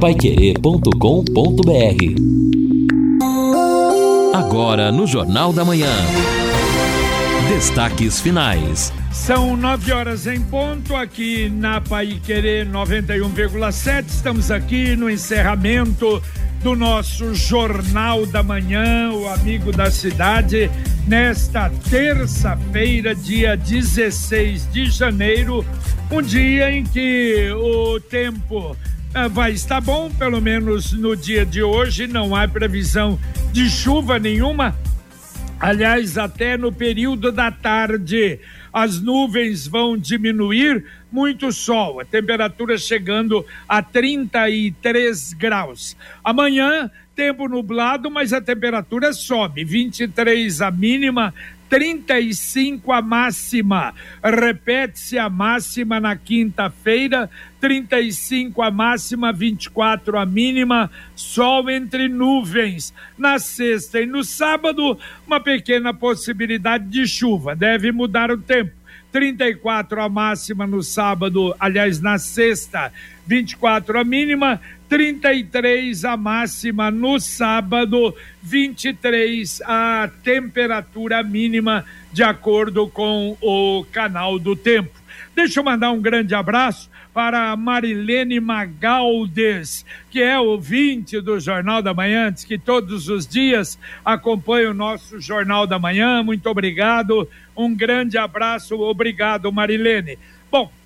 paiquerê.com.br Agora no Jornal da Manhã. Destaques finais. São nove horas em ponto aqui na Pai Querer 91,7. Estamos aqui no encerramento do nosso Jornal da Manhã, o Amigo da Cidade, nesta terça-feira, dia 16 de janeiro, um dia em que o tempo vai estar bom, pelo menos no dia de hoje, não há previsão de chuva nenhuma. Aliás, até no período da tarde, as nuvens vão diminuir, muito sol, a temperatura chegando a 33 graus. Amanhã, tempo nublado, mas a temperatura sobe, 23 a mínima, 35 a máxima. Repete-se a máxima na quinta-feira, 35 a máxima, 24 a mínima, sol entre nuvens. Na sexta e no sábado, uma pequena possibilidade de chuva. Deve mudar o tempo. 34 a máxima no sábado, aliás, na sexta, 24 a mínima, 33 a máxima no sábado, 23 a temperatura mínima, de acordo com o canal do tempo. Deixa eu mandar um grande abraço para Marilene Magaldes, que é ouvinte do Jornal da Manhã, que todos os dias acompanha o nosso Jornal da Manhã. Muito obrigado, um grande abraço, obrigado, Marilene.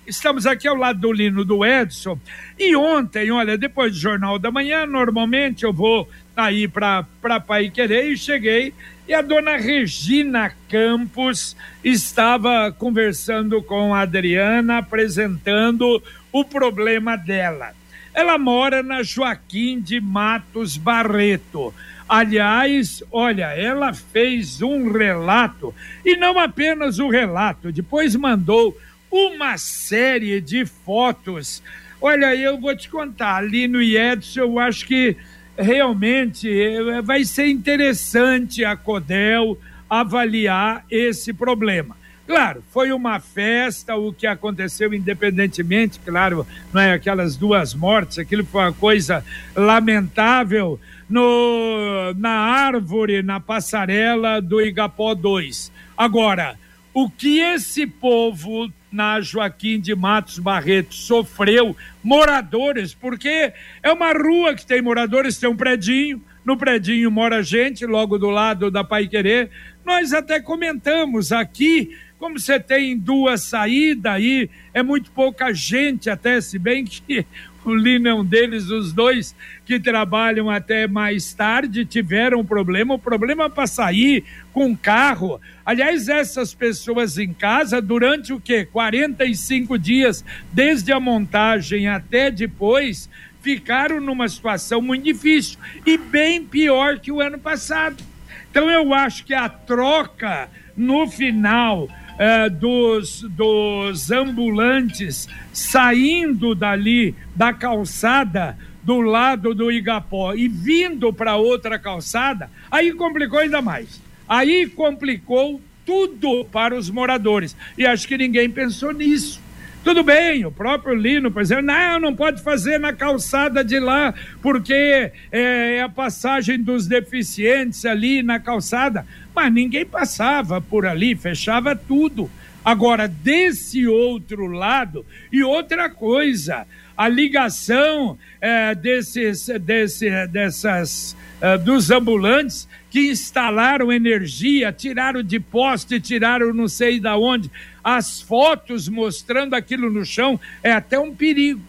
Estamos aqui ao lado do Lino do Edson. E ontem, olha, depois do Jornal da Manhã, normalmente eu vou aí para Pai Querer e cheguei e a dona Regina Campos estava conversando com a Adriana, apresentando o problema dela. Ela mora na Joaquim de Matos Barreto. Aliás, olha, ela fez um relato, e não apenas o relato, depois mandou uma série de fotos. Olha, eu vou te contar, ali no Edson, eu acho que realmente eh, vai ser interessante a Codel avaliar esse problema. Claro, foi uma festa, o que aconteceu independentemente, claro, não é aquelas duas mortes, aquilo foi uma coisa lamentável no, na árvore, na passarela do Igapó 2. Agora, o que esse povo na Joaquim de Matos Barreto sofreu, moradores, porque é uma rua que tem moradores, tem um predinho, no predinho mora gente, logo do lado da Pai Querer. Nós até comentamos aqui, como você tem duas saídas aí, é muito pouca gente até, se bem que o Lino é um deles, os dois que trabalham até mais tarde tiveram problema, o problema para sair com carro. Aliás, essas pessoas em casa, durante o quê? 45 dias, desde a montagem até depois, ficaram numa situação muito difícil e bem pior que o ano passado. Então eu acho que a troca no final eh, dos, dos ambulantes saindo dali da calçada do lado do Igapó e vindo para outra calçada, aí complicou ainda mais. Aí complicou tudo para os moradores. E acho que ninguém pensou nisso. Tudo bem, o próprio Lino, por exemplo, não, não pode fazer na calçada de lá, porque é, é a passagem dos deficientes ali na calçada. Mas ninguém passava por ali, fechava tudo. Agora, desse outro lado, e outra coisa, a ligação é, desses, desse, dessas, é, dos ambulantes que instalaram energia, tiraram de poste, tiraram não sei da onde, as fotos mostrando aquilo no chão é até um perigo.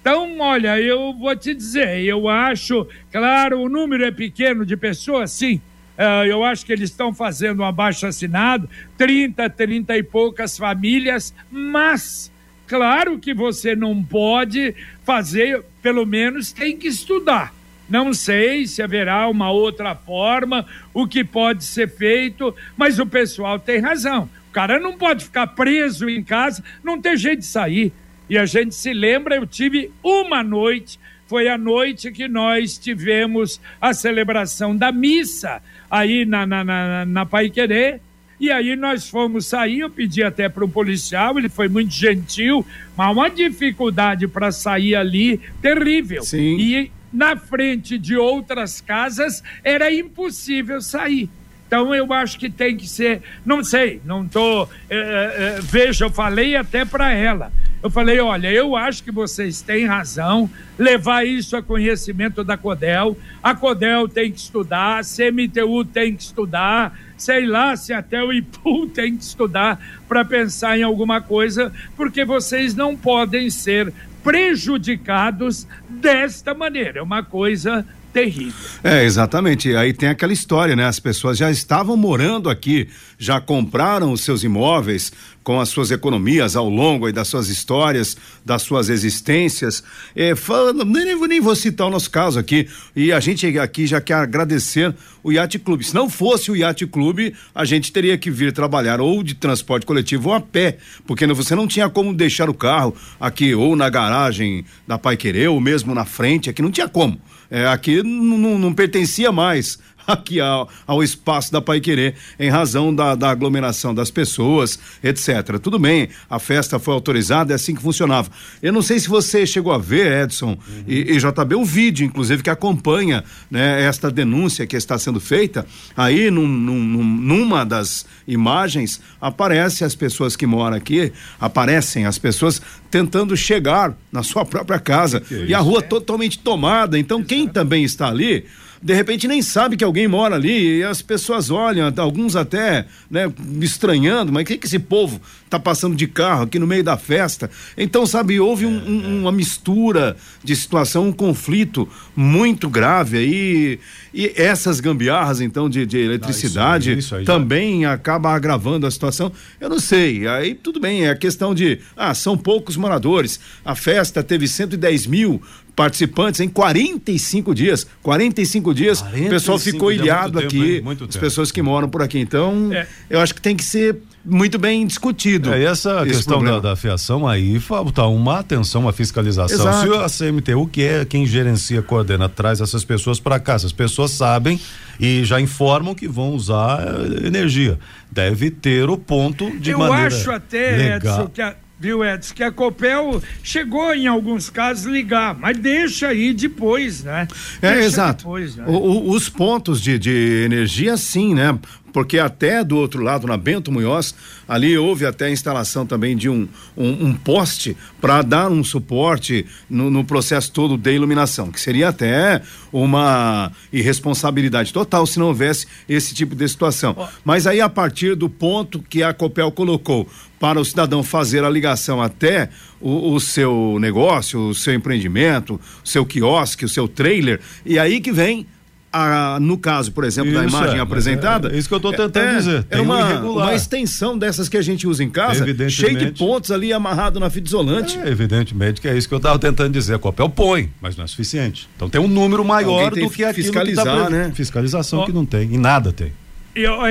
Então, olha, eu vou te dizer, eu acho, claro, o número é pequeno de pessoas, sim. Uh, eu acho que eles estão fazendo um abaixo assinado, 30, 30 e poucas famílias, mas claro que você não pode fazer, pelo menos tem que estudar. Não sei se haverá uma outra forma, o que pode ser feito, mas o pessoal tem razão. O cara não pode ficar preso em casa, não tem jeito de sair. E a gente se lembra, eu tive uma noite, foi a noite que nós tivemos a celebração da missa aí na, na, na, na Pai Querer, E aí nós fomos sair, eu pedi até para o policial, ele foi muito gentil, mas uma dificuldade para sair ali terrível. Sim. E na frente de outras casas era impossível sair. Então eu acho que tem que ser, não sei, não tô, é, é, veja, eu falei até para ela. Eu falei, olha, eu acho que vocês têm razão, levar isso a conhecimento da Codel. A Codel tem que estudar, a CMTU tem que estudar, sei lá se até o IPU tem que estudar para pensar em alguma coisa, porque vocês não podem ser prejudicados desta maneira. É uma coisa terrível. É, exatamente. Aí tem aquela história, né? As pessoas já estavam morando aqui, já compraram os seus imóveis com as suas economias ao longo das suas histórias, das suas existências. É, falando, nem, nem vou citar o nosso caso aqui. E a gente aqui já quer agradecer o Yacht Clube. Se não fosse o Yacht Clube, a gente teria que vir trabalhar ou de transporte coletivo ou a pé, porque você não tinha como deixar o carro aqui ou na garagem da Pai Querer ou mesmo na frente, aqui não tinha como. É, aqui não pertencia mais aqui ao, ao espaço da Pai Querer, em razão da, da aglomeração das pessoas, etc. Tudo bem, a festa foi autorizada, é assim que funcionava. Eu não sei se você chegou a ver, Edson uhum. e, e JB, o vídeo, inclusive, que acompanha né, esta denúncia que está sendo feita. Aí, num, num, numa das imagens, aparece as pessoas que moram aqui, aparecem as pessoas tentando chegar na sua própria casa. e a rua é? totalmente tomada. Então, quem também está ali de repente nem sabe que alguém mora ali e as pessoas olham, alguns até, né, estranhando, mas o que que esse povo tá passando de carro aqui no meio da festa? Então, sabe, houve um, um, uma mistura de situação, um conflito muito grave aí e essas gambiarras, então, de, de eletricidade ah, isso isso também já... acaba agravando a situação. Eu não sei, aí tudo bem, é a questão de, ah, são poucos moradores, a festa teve 110 mil participantes em 45 dias. 45 dias, 45 o pessoal ficou ilhado aqui, as pessoas que moram por aqui. Então, é. eu acho que tem que ser muito bem discutido. É, e essa questão da, da, fiação aí falta uma atenção, uma fiscalização. Exato. Se a CMTU, que é quem gerencia, coordena, traz essas pessoas para cá, as pessoas sabem e já informam que vão usar eh, energia. Deve ter o ponto de Eu maneira acho até, legal. Edson, que a viu, Edson, que a Copel chegou em alguns casos ligar, mas deixa aí depois, né? É, deixa exato. Depois, né? o, o, os pontos de, de energia, sim, né? Porque até do outro lado, na Bento Munhoz, ali houve até a instalação também de um, um, um poste para dar um suporte no, no, processo todo de iluminação, que seria até uma irresponsabilidade total se não houvesse esse tipo de situação. Mas aí, a partir do ponto que a Copel colocou para o cidadão fazer a ligação até o, o seu negócio, o seu empreendimento, o seu quiosque, o seu trailer, e aí que vem a, no caso, por exemplo, isso, da imagem é, apresentada. É, é, isso que eu estou tentando é, dizer. É uma, uma extensão dessas que a gente usa em casa, cheio de pontos ali amarrado na fita isolante. É, evidentemente que é isso que eu estava tentando dizer. A Copel põe, mas não é suficiente. Então tem um número maior do que aquilo fiscalizar, que tá né? Fiscalização que não tem, e nada tem.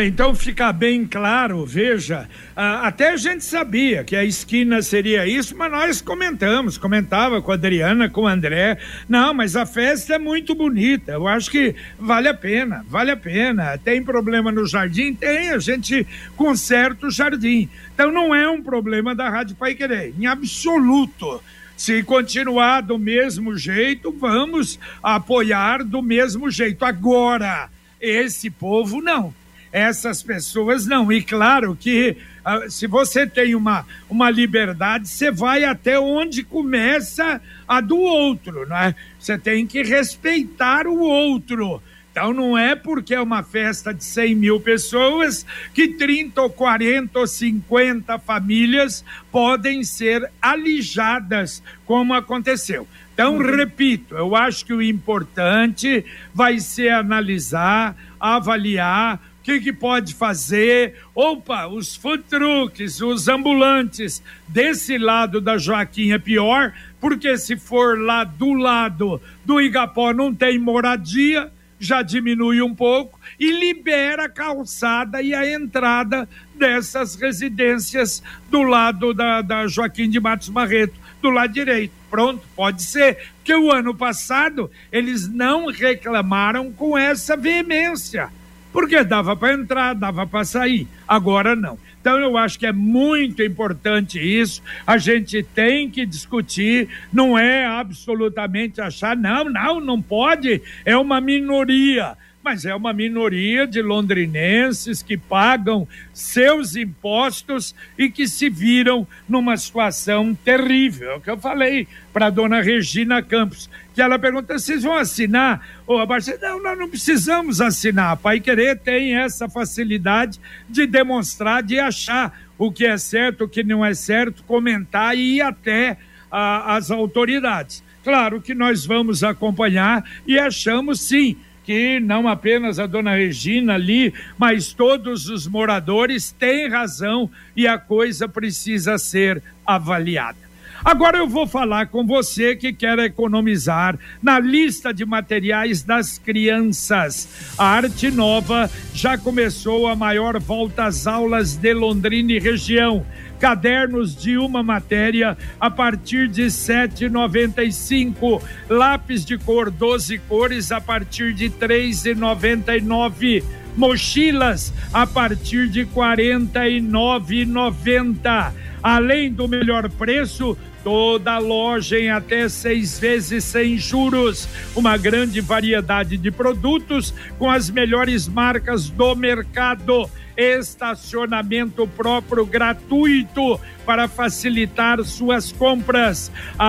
Então ficar bem claro, veja, até a gente sabia que a esquina seria isso, mas nós comentamos, comentava com a Adriana, com o André, não, mas a festa é muito bonita, eu acho que vale a pena, vale a pena, tem problema no jardim? Tem, a gente conserta o jardim, então não é um problema da Rádio Pai Querer, em absoluto, se continuar do mesmo jeito, vamos apoiar do mesmo jeito, agora, esse povo não, essas pessoas não. E claro que uh, se você tem uma, uma liberdade, você vai até onde começa a do outro, né? Você tem que respeitar o outro. Então não é porque é uma festa de 100 mil pessoas que 30 ou 40 ou 50 famílias podem ser alijadas, como aconteceu. Então, uhum. repito, eu acho que o importante vai ser analisar, avaliar que, que pode fazer? Opa, os food trucks, os ambulantes desse lado da Joaquim é pior, porque se for lá do lado do Igapó não tem moradia, já diminui um pouco e libera a calçada e a entrada dessas residências do lado da, da Joaquim de Matos Barreto, do lado direito. Pronto, pode ser. Porque o ano passado eles não reclamaram com essa veemência porque dava para entrar, dava para sair. Agora não. Então eu acho que é muito importante isso. A gente tem que discutir, não é absolutamente achar não, não, não pode, é uma minoria mas é uma minoria de londrinenses que pagam seus impostos e que se viram numa situação terrível. É o que eu falei para a dona Regina Campos, que ela pergunta: vocês vão assinar? Ou a Barcelona, não, nós não precisamos assinar. Pai Querer tem essa facilidade de demonstrar, de achar o que é certo, o que não é certo, comentar e ir até a, as autoridades. Claro que nós vamos acompanhar e achamos sim que não apenas a dona Regina ali, mas todos os moradores têm razão e a coisa precisa ser avaliada. Agora eu vou falar com você que quer economizar na lista de materiais das crianças. A Arte Nova já começou a maior volta às aulas de Londrina e região cadernos de uma matéria a partir de 7,95, lápis de cor 12 cores a partir de 3,99, mochilas a partir de 49,90. Além do melhor preço, toda loja em até seis vezes sem juros. Uma grande variedade de produtos com as melhores marcas do mercado estacionamento próprio gratuito para facilitar suas compras. A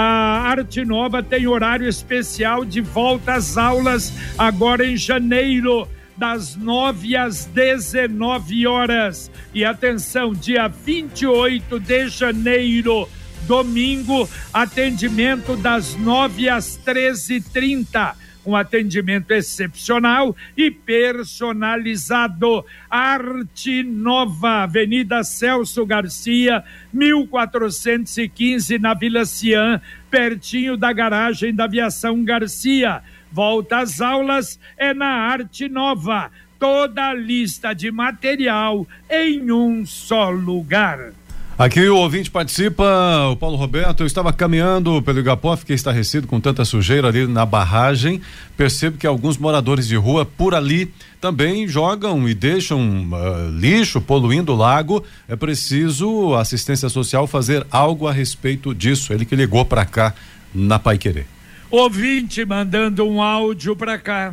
Arte Nova tem horário especial de volta às aulas agora em janeiro das 9 às 19 horas. E atenção, dia 28 de janeiro, domingo, atendimento das 9 às 13h30 um atendimento excepcional e personalizado. Arte Nova, Avenida Celso Garcia, 1415, na Vila Cian, pertinho da garagem da Aviação Garcia. Volta às aulas é na Arte Nova. Toda a lista de material em um só lugar. Aqui o ouvinte participa, o Paulo Roberto. Eu estava caminhando pelo Igapó, fiquei estarrecido com tanta sujeira ali na barragem. Percebo que alguns moradores de rua por ali também jogam e deixam uh, lixo poluindo o lago. É preciso a assistência social fazer algo a respeito disso. Ele que ligou para cá na Pai Querer. Ouvinte mandando um áudio para cá.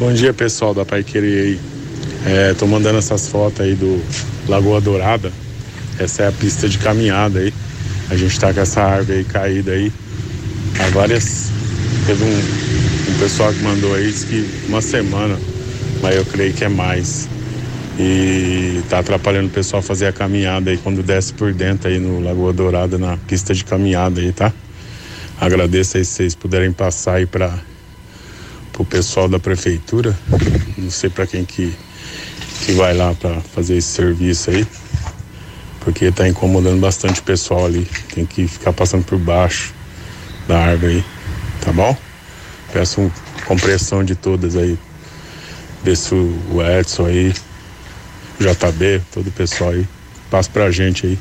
Bom dia, pessoal da Pai Querer aí. É, tô mandando essas fotos aí do Lagoa Dourada essa é a pista de caminhada aí. A gente tá com essa árvore aí caída aí. Há várias. Teve um, um pessoal que mandou aí, disse que uma semana, mas eu creio que é mais. E tá atrapalhando o pessoal fazer a caminhada aí quando desce por dentro aí no Lagoa Dourada, na pista de caminhada aí, tá? Agradeço aí se vocês puderem passar aí para o pessoal da prefeitura. Não sei para quem que, que vai lá para fazer esse serviço aí porque está incomodando bastante o pessoal ali. Tem que ficar passando por baixo da árvore aí, tá bom? Peço compressão de todas aí. Ver se o Edson aí, o JB, todo o pessoal aí, passa pra gente aí,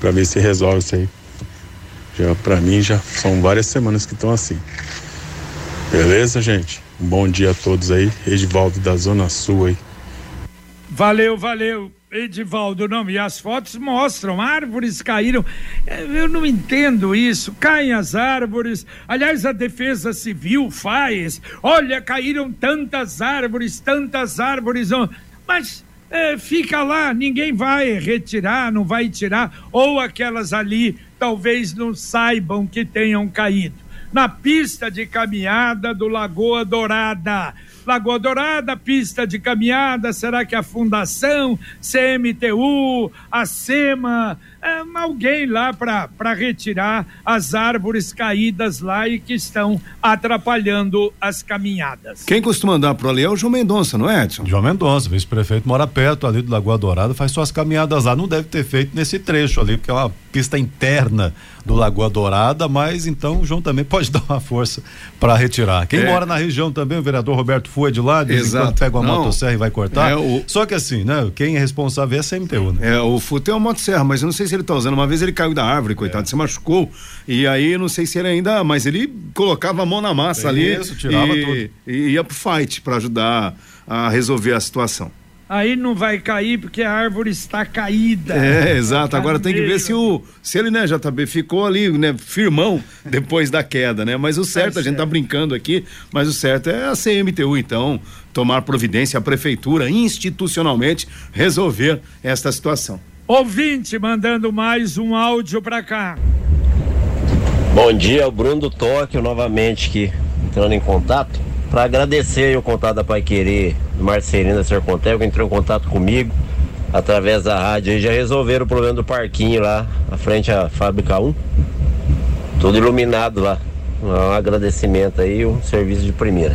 pra ver se resolve isso aí. Já pra mim já são várias semanas que estão assim. Beleza, gente? Um bom dia a todos aí. Edivaldo da Zona Sul aí. Valeu, valeu. Edivaldo, não, e as fotos mostram, árvores caíram. É, eu não entendo isso. Caem as árvores. Aliás, a Defesa Civil faz. Olha, caíram tantas árvores, tantas árvores. Mas é, fica lá, ninguém vai retirar, não vai tirar. Ou aquelas ali talvez não saibam que tenham caído. Na pista de caminhada do Lagoa Dourada Lagoa Dourada, pista de caminhada, será que a Fundação, CMTU, a SEMA, alguém lá para retirar as árvores caídas lá e que estão atrapalhando as caminhadas. Quem costuma andar por ali é o João Mendonça, não é, Edson? João Mendonça, vice-prefeito, mora perto ali do Lagoa Dourada, faz suas caminhadas lá. Não deve ter feito nesse trecho ali, porque é uma pista interna do Lagoa Dourada, mas então o João também pode dar uma força para retirar. Quem é. mora na região também, o vereador Roberto Fua de lá, de Exato. pega uma Não, motosserra e vai cortar. É o... Só que assim, né? Quem é responsável é a CMTU, né? É, o Fu tem uma motosserra, mas eu não sei se se ele está usando. Uma vez ele caiu da árvore, coitado, é. se machucou. E aí, não sei se ele ainda. Mas ele colocava a mão na massa Isso, ali. tirava e, tudo. E ia pro fight para ajudar a resolver a situação aí não vai cair porque a árvore está caída. É, exato. Tá Agora tem que ver se o se ele, né, JB, ficou ali, né, firmão depois da queda, né? Mas o tá certo, a gente tá brincando aqui, mas o certo é a CMTU, então, tomar providência, a prefeitura institucionalmente resolver esta situação. Ouvinte mandando mais um áudio para cá. Bom dia, o Bruno do Tóquio novamente aqui, entrando em contato para agradecer o contato da Pai Querer, do Marcelino da Sercontel, que entrou em contato comigo através da rádio e já resolveram o problema do parquinho lá, à frente à fábrica 1. Tudo iluminado lá. Um agradecimento aí, um serviço de primeira.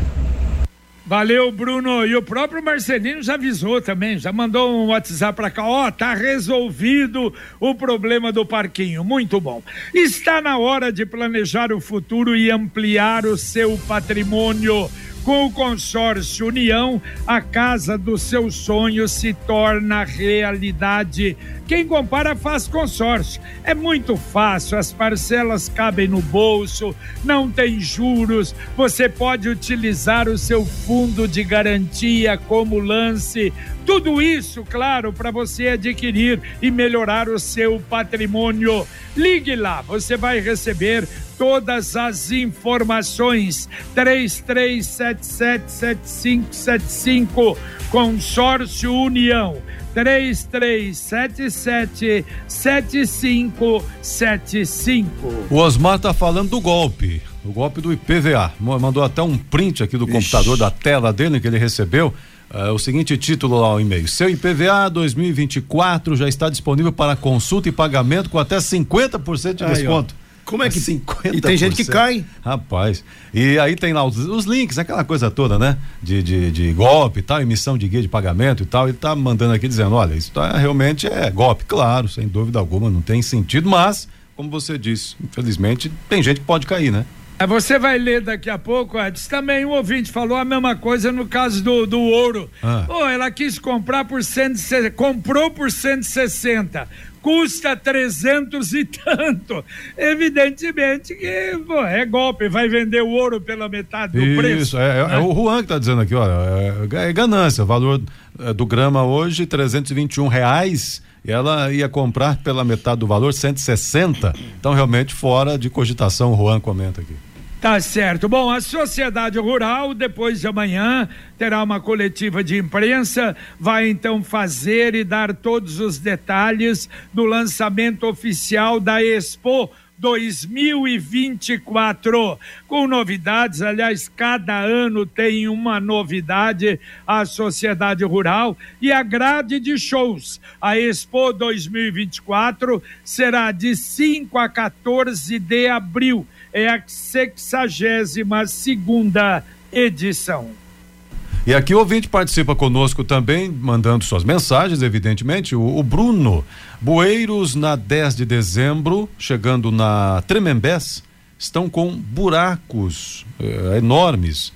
Valeu, Bruno. E o próprio Marcelino já avisou também, já mandou um WhatsApp para cá. Ó, oh, tá resolvido o problema do parquinho. Muito bom. Está na hora de planejar o futuro e ampliar o seu patrimônio. Com o consórcio União, a casa dos seus sonhos se torna realidade. Quem compara faz consórcio. É muito fácil, as parcelas cabem no bolso, não tem juros, você pode utilizar o seu fundo de garantia como lance. Tudo isso, claro, para você adquirir e melhorar o seu patrimônio. Ligue lá, você vai receber todas as informações. 33777575 Consórcio União. 33777575. O Osmar tá falando do golpe, o golpe do IPVA. Mandou até um print aqui do Ixi. computador da tela dele que ele recebeu. Uh, o seguinte título lá no e-mail: Seu IPVA 2024 já está disponível para consulta e pagamento com até 50% de desconto. Ó. Como é que 50%? E tem gente que cai. Rapaz. E aí tem lá os, os links, aquela coisa toda, né? De, de, de, golpe e tal, emissão de guia de pagamento e tal. E tá mandando aqui dizendo: olha, isso tá, realmente é golpe, claro, sem dúvida alguma, não tem sentido, mas, como você disse, infelizmente, tem gente que pode cair, né? Você vai ler daqui a pouco, Edson. Também um ouvinte falou a mesma coisa no caso do, do ouro. Ah. Oh, ela quis comprar por 160, comprou por 160 custa 300 e tanto. Evidentemente que pô, é golpe, vai vender o ouro pela metade do Isso, preço. Isso, é, é, né? é, o Juan que está dizendo aqui, olha, é, é ganância, o valor é, do grama hoje 321 reais e ela ia comprar pela metade do valor 160, então realmente fora de cogitação, o Juan comenta aqui. Tá certo. Bom, a Sociedade Rural, depois de amanhã, terá uma coletiva de imprensa, vai então fazer e dar todos os detalhes do lançamento oficial da Expo 2024, com novidades. Aliás, cada ano tem uma novidade a Sociedade Rural e a grade de shows. A Expo 2024 será de 5 a 14 de abril é a 62 segunda edição. E aqui o ouvinte participa conosco também, mandando suas mensagens, evidentemente. O, o Bruno, bueiros na 10 de dezembro, chegando na Tremembés, estão com buracos eh, enormes.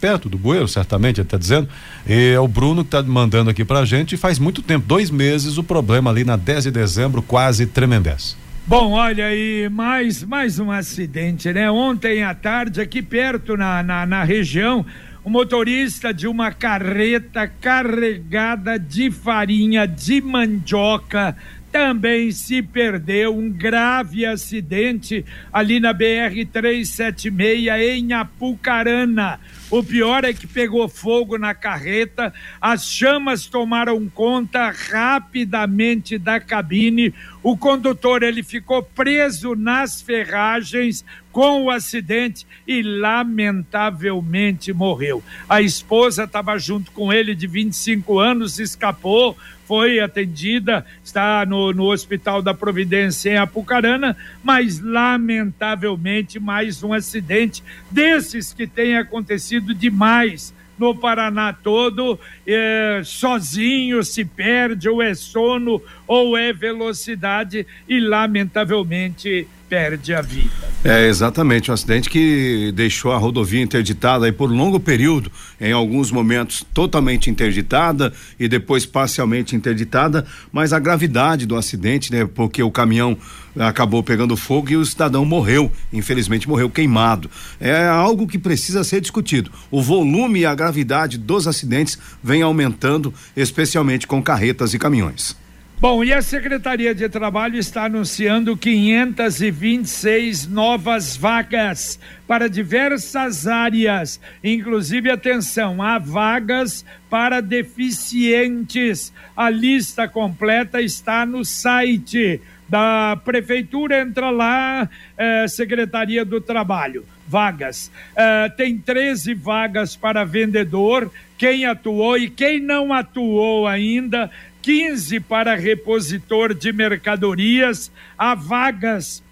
Perto do bueiro, certamente, ele está dizendo. E é o Bruno que está mandando aqui para a gente. Faz muito tempo, dois meses, o problema ali na 10 de dezembro, quase Tremembés. Bom, olha aí, mais, mais um acidente, né? Ontem à tarde, aqui perto na, na, na região, o motorista de uma carreta carregada de farinha de mandioca também se perdeu um grave acidente ali na BR 376 em Apucarana. O pior é que pegou fogo na carreta, as chamas tomaram conta rapidamente da cabine. O condutor ele ficou preso nas ferragens com o acidente e lamentavelmente morreu. A esposa estava junto com ele de 25 anos, escapou, foi atendida, está no, no Hospital da Providência em Apucarana, mas lamentavelmente mais um acidente desses que tem acontecido demais no Paraná todo, é, sozinho se perde, ou é sono, ou é velocidade, e lamentavelmente perde a vida. É, exatamente, um acidente que deixou a rodovia interditada aí por longo período, em alguns momentos totalmente interditada e depois parcialmente interditada, mas a gravidade do acidente, né, porque o caminhão acabou pegando fogo e o cidadão morreu, infelizmente morreu queimado. É algo que precisa ser discutido. O volume e a gravidade dos acidentes vem aumentando, especialmente com carretas e caminhões. Bom, e a Secretaria de Trabalho está anunciando 526 novas vagas para diversas áreas, inclusive atenção, há vagas para deficientes. A lista completa está no site da prefeitura, entra lá, eh, Secretaria do Trabalho. Vagas. Eh, tem 13 vagas para vendedor. Quem atuou e quem não atuou ainda 15 para repositor de mercadorias, há vagas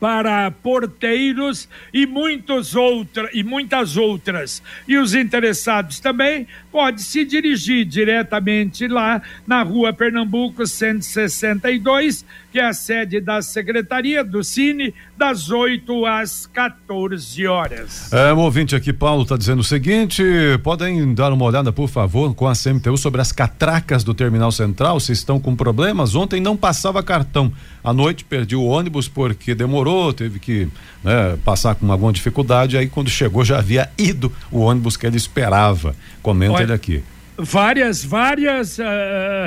para porteiros e muitos outra, e muitas outras. E os interessados também pode se dirigir diretamente lá na Rua Pernambuco 162, que é a sede da Secretaria do Cine, das 8 às 14 horas. É, um ouvinte aqui, Paulo, está dizendo o seguinte: podem dar uma olhada, por favor, com a CMTU sobre as catracas do Terminal Central, se estão com problemas. Ontem não passava cartão. À noite perdi o ônibus porque demorou, teve que né, passar com alguma dificuldade. Aí, quando chegou, já havia ido o ônibus que ele esperava. Comenta Olha, ele aqui várias, várias uh,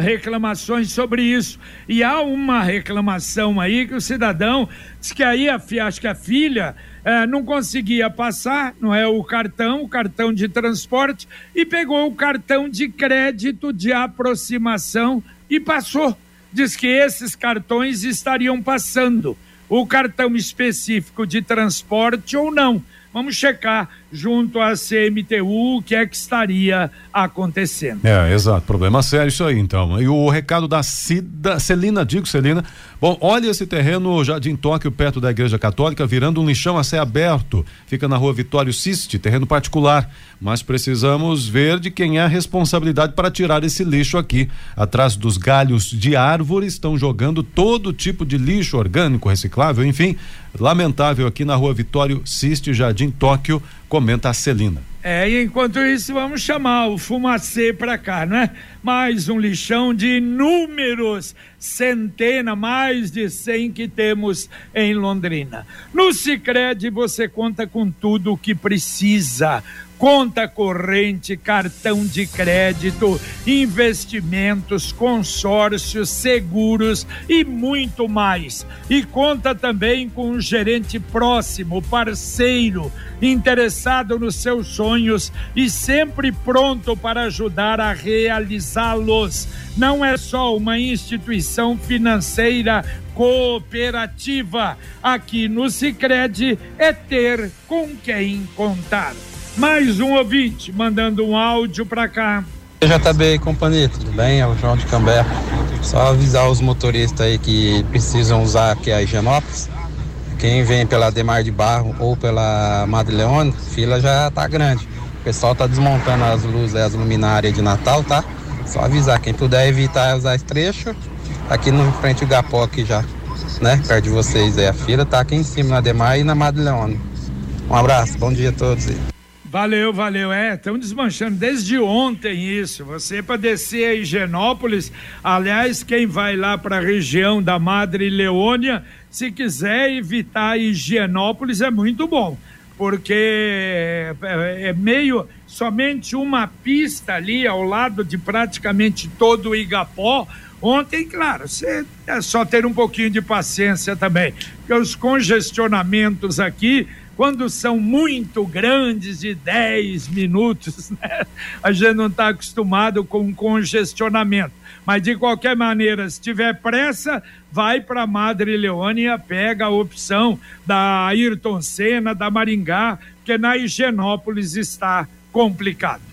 reclamações sobre isso. E há uma reclamação aí que o cidadão diz que aí a, acho que a filha uh, não conseguia passar, não é o cartão, o cartão de transporte, e pegou o cartão de crédito de aproximação e passou. Diz que esses cartões estariam passando. O cartão específico de transporte ou não. Vamos checar junto à CMTU o que é que estaria acontecendo. É, exato. Problema sério isso aí, então. E o recado da Cida, Celina, digo Celina. Bom, olha esse terreno Jardim Tóquio, perto da Igreja Católica, virando um lixão a céu aberto. Fica na rua Vitório Siste, terreno particular. Mas precisamos ver de quem é a responsabilidade para tirar esse lixo aqui. Atrás dos galhos de árvores estão jogando todo tipo de lixo orgânico, reciclável, enfim. Lamentável aqui na rua Vitório Siste, Jardim Tóquio, comenta a Celina. É, e enquanto isso, vamos chamar o fumacê para cá, não é? Mais um lixão de inúmeros, centena, mais de cem que temos em Londrina. No Sicredi você conta com tudo o que precisa conta corrente, cartão de crédito, investimentos, consórcios, seguros e muito mais. E conta também com um gerente próximo, parceiro, interessado nos seus sonhos e sempre pronto para ajudar a realizá-los. Não é só uma instituição financeira cooperativa. Aqui no Sicredi é ter com quem contar. Mais um ouvinte mandando um áudio para cá. JB Companhia, tudo bem? É o João de Cambé. Só avisar os motoristas aí que precisam usar aqui a Higienópolis. Quem vem pela Demar de Barro ou pela Madre Leone, fila já tá grande. O pessoal tá desmontando as luzes, as luminárias de Natal, tá? Só avisar, quem puder evitar usar esse trecho, aqui no frente do Gapó aqui já, né? Perto de vocês aí, a fila tá aqui em cima na Demar e na Madre Leone. Um abraço, bom dia a todos aí. Valeu, valeu. É, estão desmanchando desde ontem isso. Você para descer a Higienópolis, aliás, quem vai lá para a região da Madre Leônia, se quiser evitar Higienópolis é muito bom, porque é, é meio somente uma pista ali ao lado de praticamente todo o Igapó. Ontem, claro, você é só ter um pouquinho de paciência também, porque os congestionamentos aqui quando são muito grandes, de 10 minutos, né? a gente não está acostumado com congestionamento. Mas de qualquer maneira, se tiver pressa, vai para Madre Leônia, pega a opção da Ayrton Senna, da Maringá, porque na Higienópolis está complicado.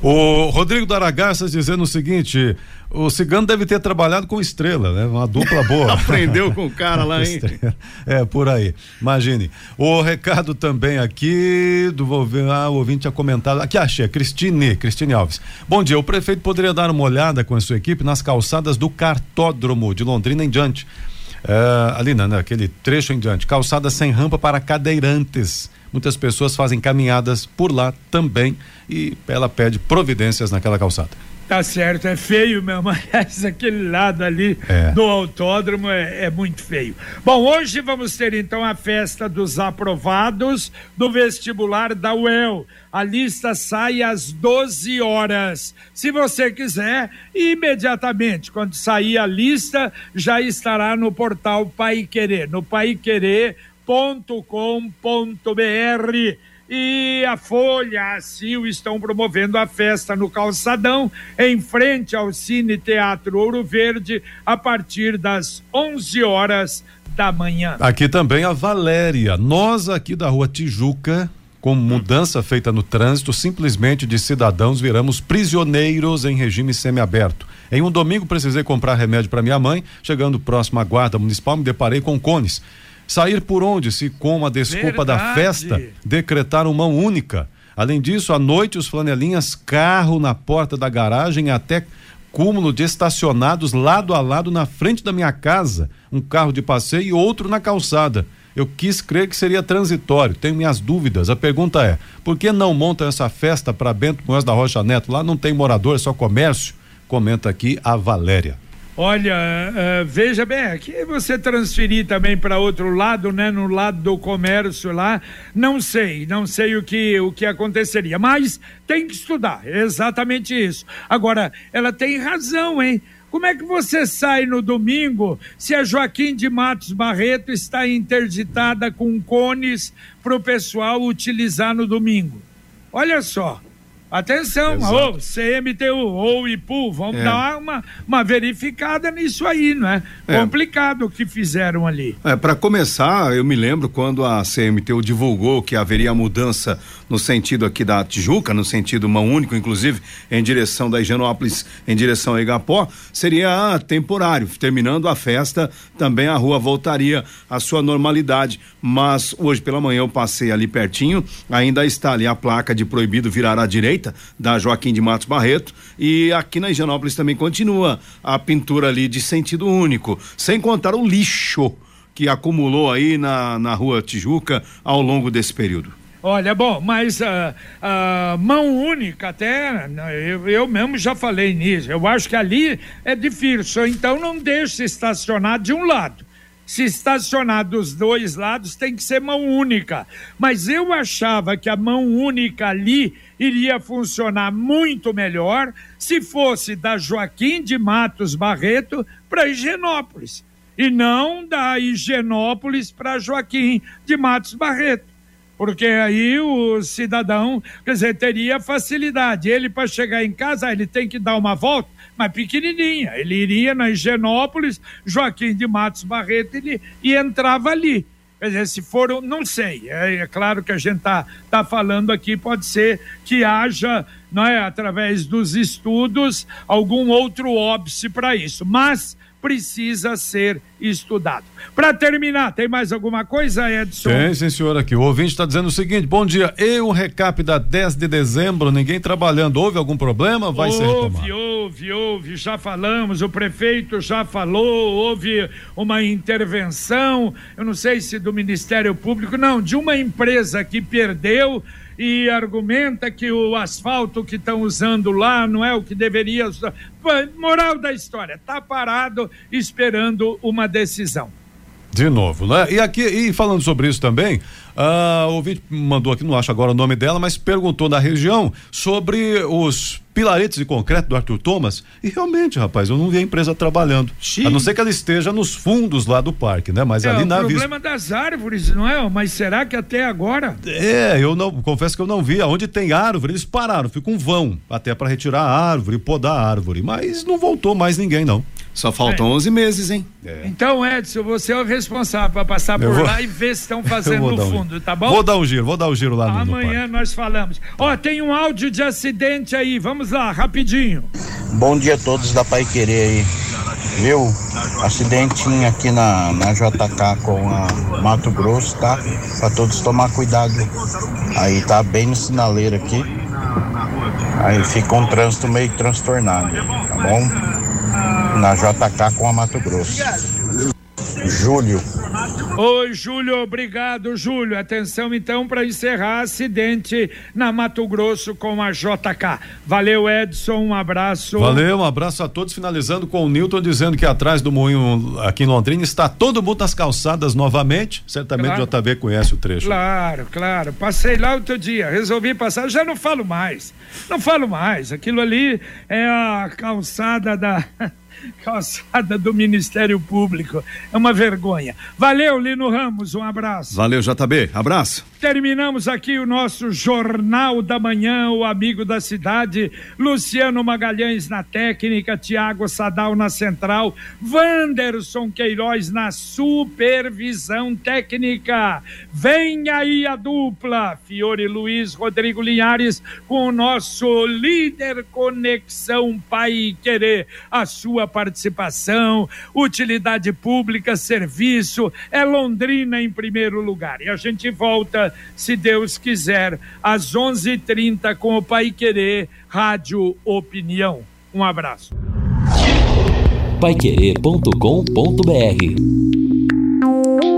O Rodrigo Daragastas dizendo o seguinte: o Cigano deve ter trabalhado com estrela, né? Uma dupla boa. Aprendeu com o cara lá, hein? é, por aí. Imagine. O recado também aqui do ah, o ouvinte tinha comentado. Aqui achei, Cristine, Cristine Alves. Bom dia, o prefeito poderia dar uma olhada com a sua equipe nas calçadas do cartódromo de Londrina em diante É, ali né, naquele trecho em diante, calçada sem rampa para cadeirantes. Muitas pessoas fazem caminhadas por lá também e ela pede providências naquela calçada. Tá certo, é feio mesmo. Aliás, aquele lado ali é. do autódromo é, é, muito feio. Bom, hoje vamos ter então a festa dos aprovados do vestibular da UEL. A lista sai às 12 horas. Se você quiser, imediatamente, quando sair a lista, já estará no portal Pai Querer, no paiquerer.com.br e a Folha, a estão promovendo a festa no Calçadão, em frente ao Cine Teatro Ouro Verde, a partir das 11 horas da manhã. Aqui também a Valéria. Nós aqui da Rua Tijuca, com mudança feita no trânsito, simplesmente de cidadãos viramos prisioneiros em regime semiaberto. Em um domingo precisei comprar remédio para minha mãe, chegando próximo à guarda municipal, me deparei com cones. Sair por onde, se com a desculpa Verdade. da festa, decretaram mão única. Além disso, à noite, os flanelinhas carro na porta da garagem até cúmulo de estacionados lado a lado na frente da minha casa, um carro de passeio e outro na calçada. Eu quis crer que seria transitório, tenho minhas dúvidas. A pergunta é: por que não montam essa festa para Bento Munhoz da Rocha Neto? Lá não tem morador, é só comércio. Comenta aqui a Valéria. Olha, uh, veja bem, aqui você transferir também para outro lado, né, no lado do comércio lá, não sei, não sei o que o que aconteceria, mas tem que estudar, é exatamente isso. Agora, ela tem razão, hein? Como é que você sai no domingo se a Joaquim de Matos Barreto está interditada com cones para o pessoal utilizar no domingo? Olha só. Atenção, ou CMTU ou IPU, vamos é. dar uma, uma verificada nisso aí, não é? é. Complicado o que fizeram ali. É, para começar, eu me lembro quando a CMTU divulgou que haveria mudança no sentido aqui da Tijuca, no sentido mão único, inclusive em direção da Higienópolis, em direção a Igapó, seria temporário. Terminando a festa, também a rua voltaria à sua normalidade. Mas hoje pela manhã eu passei ali pertinho, ainda está ali a placa de proibido virar à direita direita da Joaquim de Matos Barreto e aqui na Higienópolis também continua a pintura ali de sentido único, sem contar o lixo que acumulou aí na, na rua Tijuca ao longo desse período. Olha, bom, mas a uh, uh, mão única até, né, eu, eu mesmo já falei nisso, eu acho que ali é difícil, então não deixe estacionar de um lado se estacionar dos dois lados, tem que ser mão única. Mas eu achava que a mão única ali iria funcionar muito melhor se fosse da Joaquim de Matos Barreto para Higienópolis e não da Higienópolis para Joaquim de Matos Barreto. Porque aí o cidadão, quer dizer, teria facilidade. Ele, para chegar em casa, ele tem que dar uma volta, mas pequenininha. Ele iria na Higienópolis, Joaquim de Matos Barreto, ele, e entrava ali. Quer dizer, se for, não sei, é, é claro que a gente está tá falando aqui, pode ser que haja, não é, através dos estudos, algum outro óbice para isso, mas precisa ser estudado. Para terminar, tem mais alguma coisa, Edson? Tem, sim, senhor, aqui. O ouvinte está dizendo o seguinte: bom dia, e o recap da 10 de dezembro, ninguém trabalhando. Houve algum problema? Vai houve, ser retomado. Houve, houve, já falamos, o prefeito já falou, houve uma intervenção, eu não sei se do Ministério Público, não, de uma empresa que perdeu e argumenta que o asfalto que estão usando lá não é o que deveria. Moral da história, está parado esperando uma decisão. De novo, né? E aqui, e falando sobre isso também, uh, o ouvinte mandou aqui, não acho agora o nome dela, mas perguntou da região sobre os pilaretes de concreto do Arthur Thomas. E realmente, rapaz, eu não vi a empresa trabalhando. Sim. A não ser que ela esteja nos fundos lá do parque, né? Mas é, ali na. O problema das árvores, não é? Mas será que até agora? É, eu não, confesso que eu não vi. Onde tem árvore, eles pararam, ficam um vão até para retirar a árvore, podar a árvore. Mas não voltou mais ninguém, não. Só faltam é. 11 meses, hein? É. Então, Edson, você é o responsável para passar por vou... lá e ver se estão fazendo no fundo, um... tá bom? Vou dar um giro, vou dar um giro lá no Amanhã no nós falamos. Ó, tem um áudio de acidente aí, vamos lá, rapidinho. Bom dia a todos da Pai Querer aí. Viu? Acidentinho aqui na, na JK com a Mato Grosso, tá? Pra todos tomar cuidado. Aí tá bem no sinaleiro aqui. Aí fica um trânsito meio transtornado, tá bom? Na JK com a Mato Grosso. Júlio. Oi, Júlio, obrigado, Júlio. Atenção então para encerrar acidente na Mato Grosso com a JK. Valeu, Edson, um abraço. Valeu, um abraço a todos. Finalizando com o Newton dizendo que atrás do moinho aqui em Londrina está todo mundo nas calçadas novamente. Certamente claro. o JB conhece o trecho. Claro, claro. Passei lá outro dia, resolvi passar, já não falo mais. Não falo mais. Aquilo ali é a calçada da calçada do Ministério Público. É uma vergonha. Valeu, Lino Ramos, um abraço. Valeu, JB, abraço. Terminamos aqui o nosso Jornal da Manhã, o amigo da cidade, Luciano Magalhães na técnica, Tiago Sadal na central, Wanderson Queiroz na supervisão técnica. Vem aí a dupla, Fiore Luiz, Rodrigo Linhares, com o nosso líder Conexão Pai Querer, a sua participação, utilidade pública, serviço, é Londrina em primeiro lugar. E a gente volta, se Deus quiser, às 11:30 com o Pai Querer Rádio Opinião. Um abraço. Paiquerê.com.br